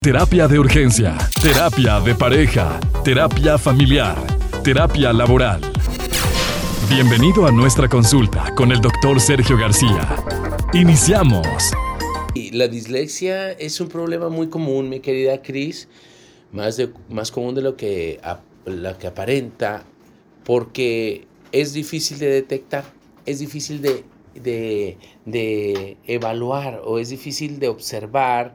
Terapia de urgencia, terapia de pareja, terapia familiar, terapia laboral. Bienvenido a nuestra consulta con el doctor Sergio García. Iniciamos. La dislexia es un problema muy común, mi querida Cris, más, más común de lo que, que aparenta, porque es difícil de detectar, es difícil de, de evaluar o es difícil de observar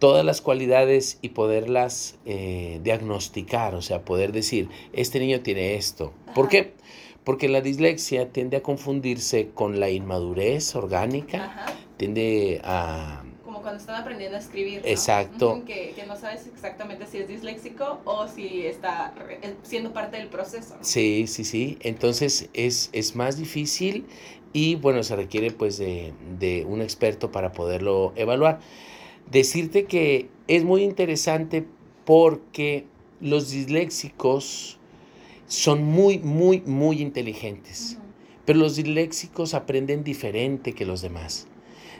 todas las cualidades y poderlas eh, diagnosticar, o sea, poder decir, este niño tiene esto. ¿Por qué? Porque la dislexia tiende a confundirse con la inmadurez orgánica, tiende a... Como cuando están aprendiendo a escribir. Exacto. que, no sabes exactamente si es disléxico o si está siendo parte del proceso. Sí, sí, sí. Entonces es, es más difícil y bueno, se requiere pues de, de un experto para poderlo evaluar decirte que es muy interesante porque los disléxicos son muy, muy, muy inteligentes. Pero los disléxicos aprenden diferente que los demás.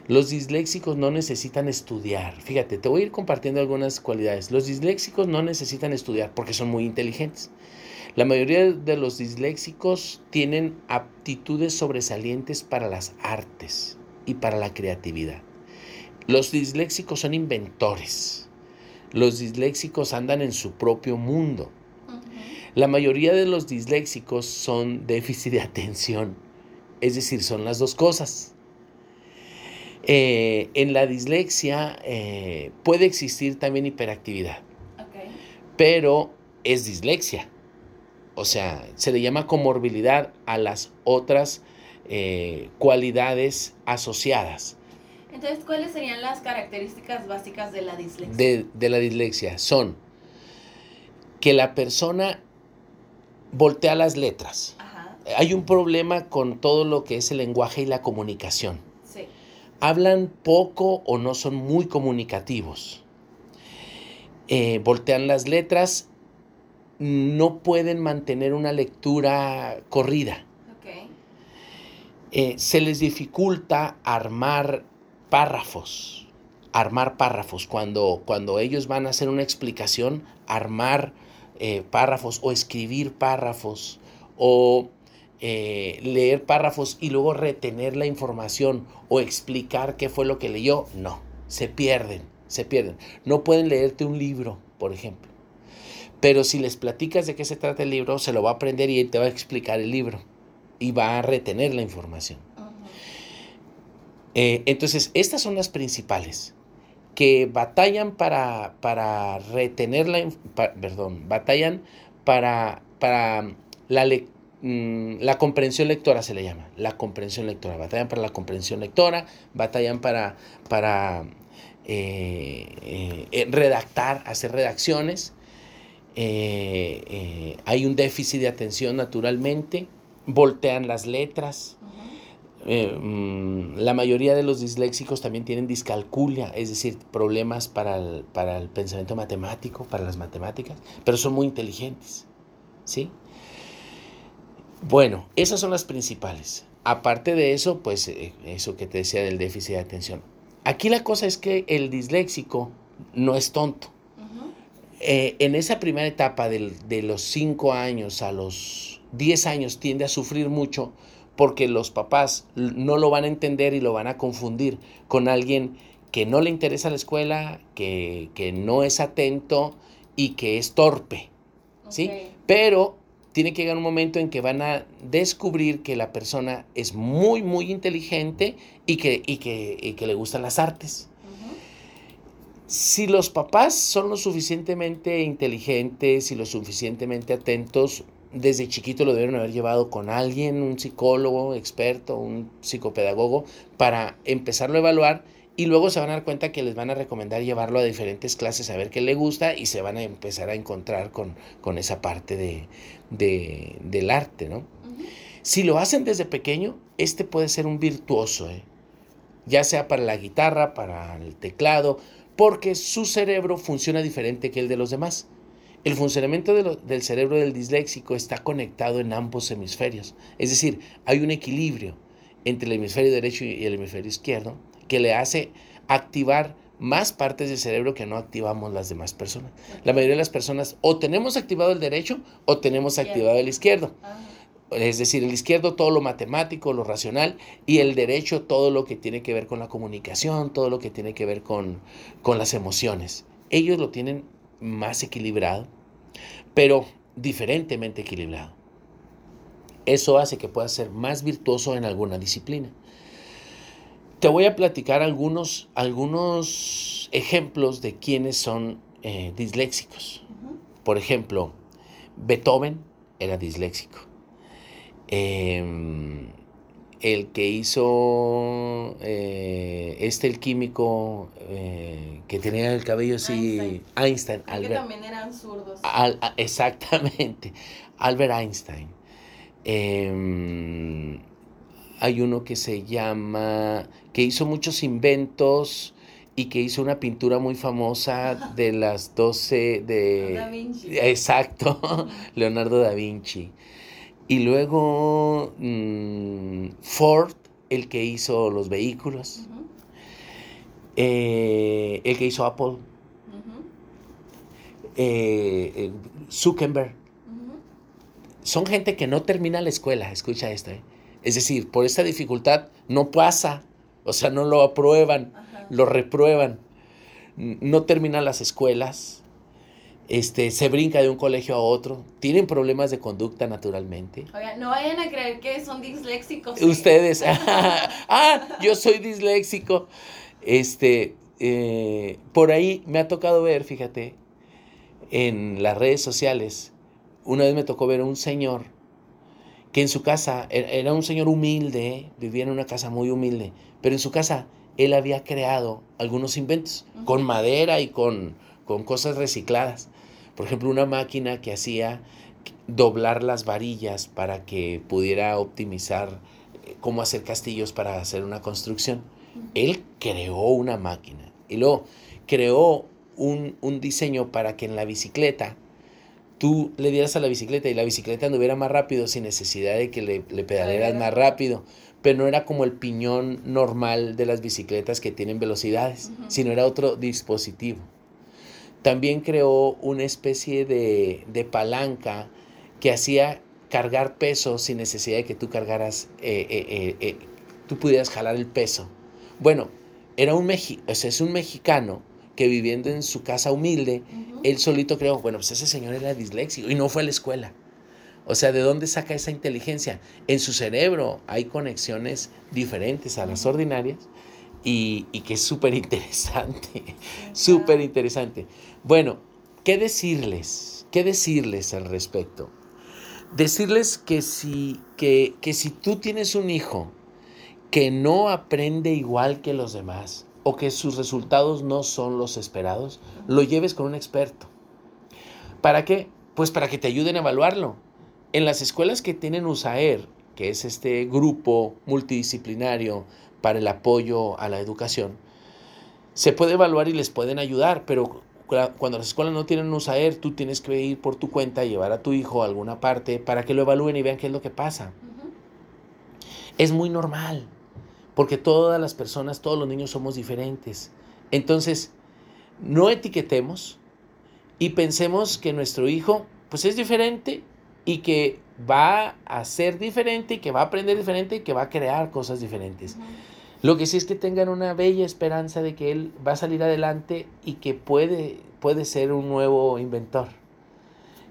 Los disléxicos no necesitan estudiar. Fíjate, te voy a ir compartiendo algunas cualidades. Los disléxicos no necesitan estudiar porque son muy inteligentes. La mayoría de los disléxicos tienen aptitudes sobresalientes para las artes y para la creatividad. Los disléxicos son inventores. Los disléxicos andan en su propio mundo. La mayoría de los disléxicos son déficit de atención. Es decir, son las dos cosas. Eh, en la dislexia eh, puede existir también hiperactividad, pero es dislexia. O sea, se le llama comorbilidad a las otras eh, cualidades asociadas. Entonces, ¿cuáles serían las características básicas de la dislexia? De, la dislexia son que la persona voltea las letras. Hay un problema con todo lo que es el lenguaje y la comunicación. Sí. Hablan poco o no son muy comunicativos. Eh, voltean las letras, no pueden mantener una lectura corrida. Okay. Eh, se les dificulta armar párrafos, armar párrafos. Cuando, cuando ellos van a hacer una explicación, armar eh, párrafos o escribir párrafos o eh, leer párrafos y luego retener la información o explicar qué fue lo que leyó, no, se pierden, se pierden. No pueden leerte un libro, por ejemplo. Pero si les platicas de qué se trata el libro, se lo va a aprender y te va a explicar el libro y va a retener la información. Eh, entonces, estas son las principales que batallan para, para retener la, perdón, batallan para, para la, mm, la comprensión lectora se le llama, la comprensión lectora, batallan para la comprensión lectora, batallan para, para eh, eh, redactar, hacer redacciones, hay un déficit de atención naturalmente, voltean las letras, eh, mm, la mayoría de los disléxicos también tienen discalculia, es decir, problemas para el, para el, pensamiento matemático, para las matemáticas, pero son muy inteligentes. ¿sí? Bueno, esas son las principales. Aparte de eso, pues eh, eso que te decía del déficit de atención. Aquí la cosa es que el disléxico no es tonto. Eh, en esa primera etapa de los 5 años a los 10 años tiende a sufrir mucho porque los papás no lo van a entender y lo van a confundir con alguien que no le interesa la escuela, que, no es atento y que es torpe. ¿sí? Pero tiene que llegar un momento en que van a descubrir que la persona es muy, muy inteligente y que, y que, que le gustan las artes. Si los papás son lo suficientemente inteligentes y lo suficientemente atentos, desde chiquito lo deben haber llevado con alguien, un psicólogo experto, un psicopedagogo, para empezarlo a evaluar y luego se van a dar cuenta que les van a recomendar llevarlo a diferentes clases a ver qué le gusta y se van a empezar a encontrar con, con esa parte de, del arte, ¿no? Si lo hacen desde pequeño, este puede ser un virtuoso, ¿eh? ya sea para la guitarra, para el teclado, porque su cerebro funciona diferente que el de los demás. El funcionamiento del cerebro del disléxico está conectado en ambos hemisferios. Es decir, hay un equilibrio entre el hemisferio derecho y el hemisferio izquierdo que le hace activar más partes del cerebro que no activamos las demás personas. La mayoría de las personas o tenemos activado el derecho o tenemos activado el izquierdo. Ah, Es decir, el izquierdo todo lo matemático, lo racional, y el derecho todo lo que tiene que ver con la comunicación, todo lo que tiene que ver con, con las emociones. Ellos lo tienen más equilibrado, pero diferentemente equilibrado. Eso hace que puedas ser más virtuoso en alguna disciplina. Te voy a platicar algunos, algunos ejemplos de quienes son eh, disléxicos. Por ejemplo, Beethoven era disléxico. Em, el que hizo eh, este, el químico eh, que tenía el cabello así, Einstein. Einstein, Creo que Albert, también eran zurdos. Al- a- exactamente, Albert Einstein. Em, hay uno que se llama, que hizo muchos inventos y que hizo una pintura muy famosa de las 12 de... Da Vinci. Exacto, Leonardo da Vinci. Y luego mm, Ford, el que hizo los vehículos, eh, el que hizo Apple, eh, eh, Zuckerberg. Son gente que no termina la escuela, escucha esto. ¿eh? Es decir, por esta dificultad no pasa, o sea, no lo aprueban, Ajá. lo reprueban, no terminan las escuelas, este, se brinca de un colegio a otro, tienen problemas de conducta naturalmente. Oigan, no vayan a creer que son disléxicos. ¿eh? Ustedes, ah, yo soy disléxico. Este, eh, por ahí me ha tocado ver, fíjate, en las redes sociales, una vez me tocó ver a un señor que en su casa, era era un señor humilde, vivía en una casa muy humilde, pero en su casa él había creado algunos inventos con madera y con, con cosas recicladas. Por ejemplo, una máquina que hacía doblar las varillas para que pudiera optimizar eh, cómo hacer castillos para hacer una construcción. Él creó una máquina y luego creó un, un diseño para que en la bicicleta tú le dieras a la bicicleta y la bicicleta anduviera más rápido sin necesidad de que le, le pedalearas más rápido. Pero no era como el piñón normal de las bicicletas que tienen velocidades, sino era otro dispositivo. También creó una especie de, de palanca que hacía cargar peso sin necesidad de que tú cargaras, eh, eh, eh, tú pudieras jalar el peso. Bueno, era un, mexi o sea, es un mexicano que viviendo en su casa humilde, él solito creó, bueno, pues ese señor era disléxico y no fue a la escuela. O sea, ¿de dónde saca esa inteligencia? En su cerebro hay conexiones diferentes a las ordinarias y, y que es súper interesante, súper interesante. Bueno, ¿qué decirles? ¿Qué decirles al respecto? Decirles que si, que, que si tú tienes un hijo que no aprende igual que los demás o que sus resultados no son los esperados, lo lleves con un experto. ¿Para qué? Pues para que te ayuden a evaluarlo. En las escuelas que tienen USAER, que es este grupo multidisciplinario para el apoyo a la educación, se puede evaluar y les pueden ayudar, pero cua- cuando las escuelas no tienen USAER, tú tienes que ir por tu cuenta, llevar a tu hijo a alguna parte para que lo evalúen y vean qué es lo que pasa. Es muy normal, porque todas las personas, todos los niños somos diferentes. Entonces, no etiquetemos y pensemos que nuestro hijo pues es diferente y que va a ser diferente y que va a aprender diferente y que va a crear cosas diferentes. Lo que sí es que tengan una bella esperanza de que él va a salir adelante y que puede, puede ser un nuevo inventor.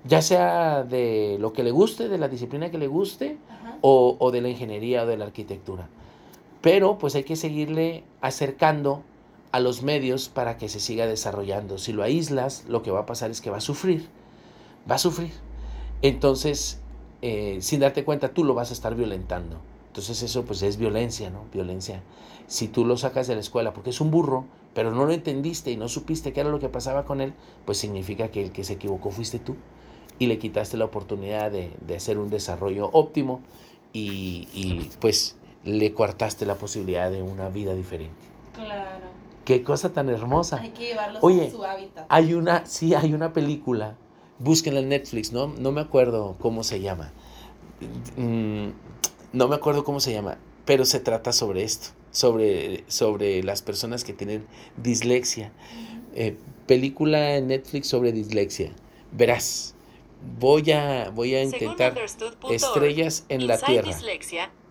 Ya sea de lo que le guste, de la disciplina que le guste, o, o de la ingeniería o de la arquitectura. Pero pues hay que seguirle acercando a los medios para que se siga desarrollando. Si lo aíslas, lo que va a pasar es que va a sufrir, va a sufrir. Entonces, eh, sin darte cuenta, tú lo vas a estar violentando. Entonces eso pues es violencia, ¿no? Violencia. Si tú lo sacas de la escuela porque es un burro, pero no lo entendiste y no supiste qué era lo que pasaba con él, pues significa que el que se equivocó fuiste tú y le quitaste la oportunidad de, de hacer un desarrollo óptimo y, y, pues le coartaste la posibilidad de una vida diferente. Claro. Qué cosa tan hermosa. Hay que llevarlos Oye, a su hábitat. Hay una, sí, hay una película, búsquenla en Netflix, ¿no? No me acuerdo cómo se llama. Mm, no me acuerdo cómo se llama, pero se trata sobre esto. sobre, sobre las personas que tienen dislexia. Eh, película en Netflix sobre dislexia. Verás, voy a, voy a intentar estrellas en la tierra.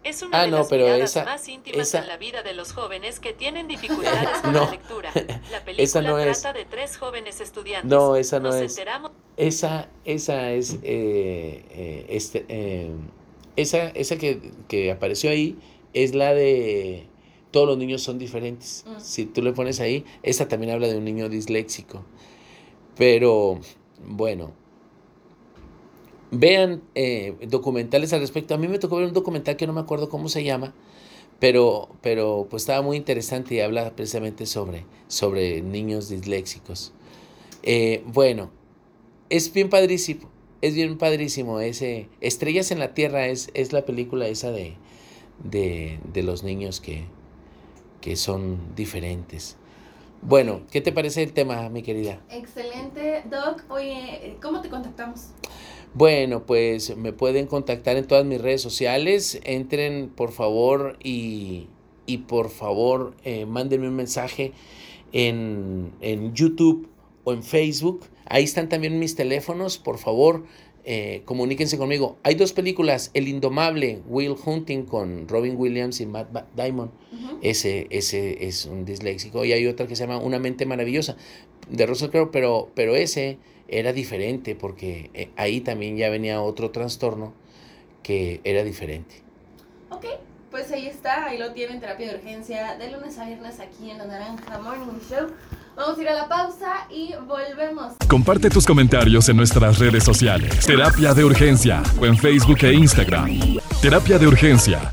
Es una ah, de no, las pero esa, más íntimas esa... en la vida de los jóvenes que tienen dificultades con la lectura. La película esa no trata es... de tres jóvenes estudiantes. No, esa no Nos es. Enteramos... Esa, esa es, eh, eh, este, eh, esa, esa que, que, apareció ahí es la de todos los niños son diferentes. Mm. Si tú le pones ahí, esa también habla de un niño disléxico. Pero, bueno, vean eh, documentales al respecto. A mí me tocó ver un documental que no me acuerdo cómo se llama, pero, pero pues estaba muy interesante y habla precisamente sobre, sobre niños disléxicos. Eh, bueno, es bien padrísimo, es bien padrísimo ese... Estrellas en la Tierra es, es la película esa de, de, de los niños que, que son diferentes. Bueno, ¿qué te parece el tema, mi querida? Excelente, Doc. Oye, ¿cómo te contactamos? Bueno, pues me pueden contactar en todas mis redes sociales. Entren por favor y, y por favor eh, mándenme un mensaje en, en, YouTube o en Facebook. Ahí están también mis teléfonos. Por favor, eh, comuníquense conmigo. Hay dos películas, El Indomable, Will Hunting con Robin Williams y Matt Diamond. ese, ese es un disléxico. Y hay otra que se llama Una mente maravillosa de Russell Crowe, pero, pero ese era diferente porque eh, ahí también ya venía otro trastorno que era diferente. Ok, pues ahí está, ahí lo tienen, terapia de urgencia, de lunes a viernes aquí en la Naranja Morning Show. Vamos a ir a la pausa y volvemos. Comparte tus comentarios en nuestras redes sociales. Terapia de urgencia o en Facebook e Instagram. Terapia de urgencia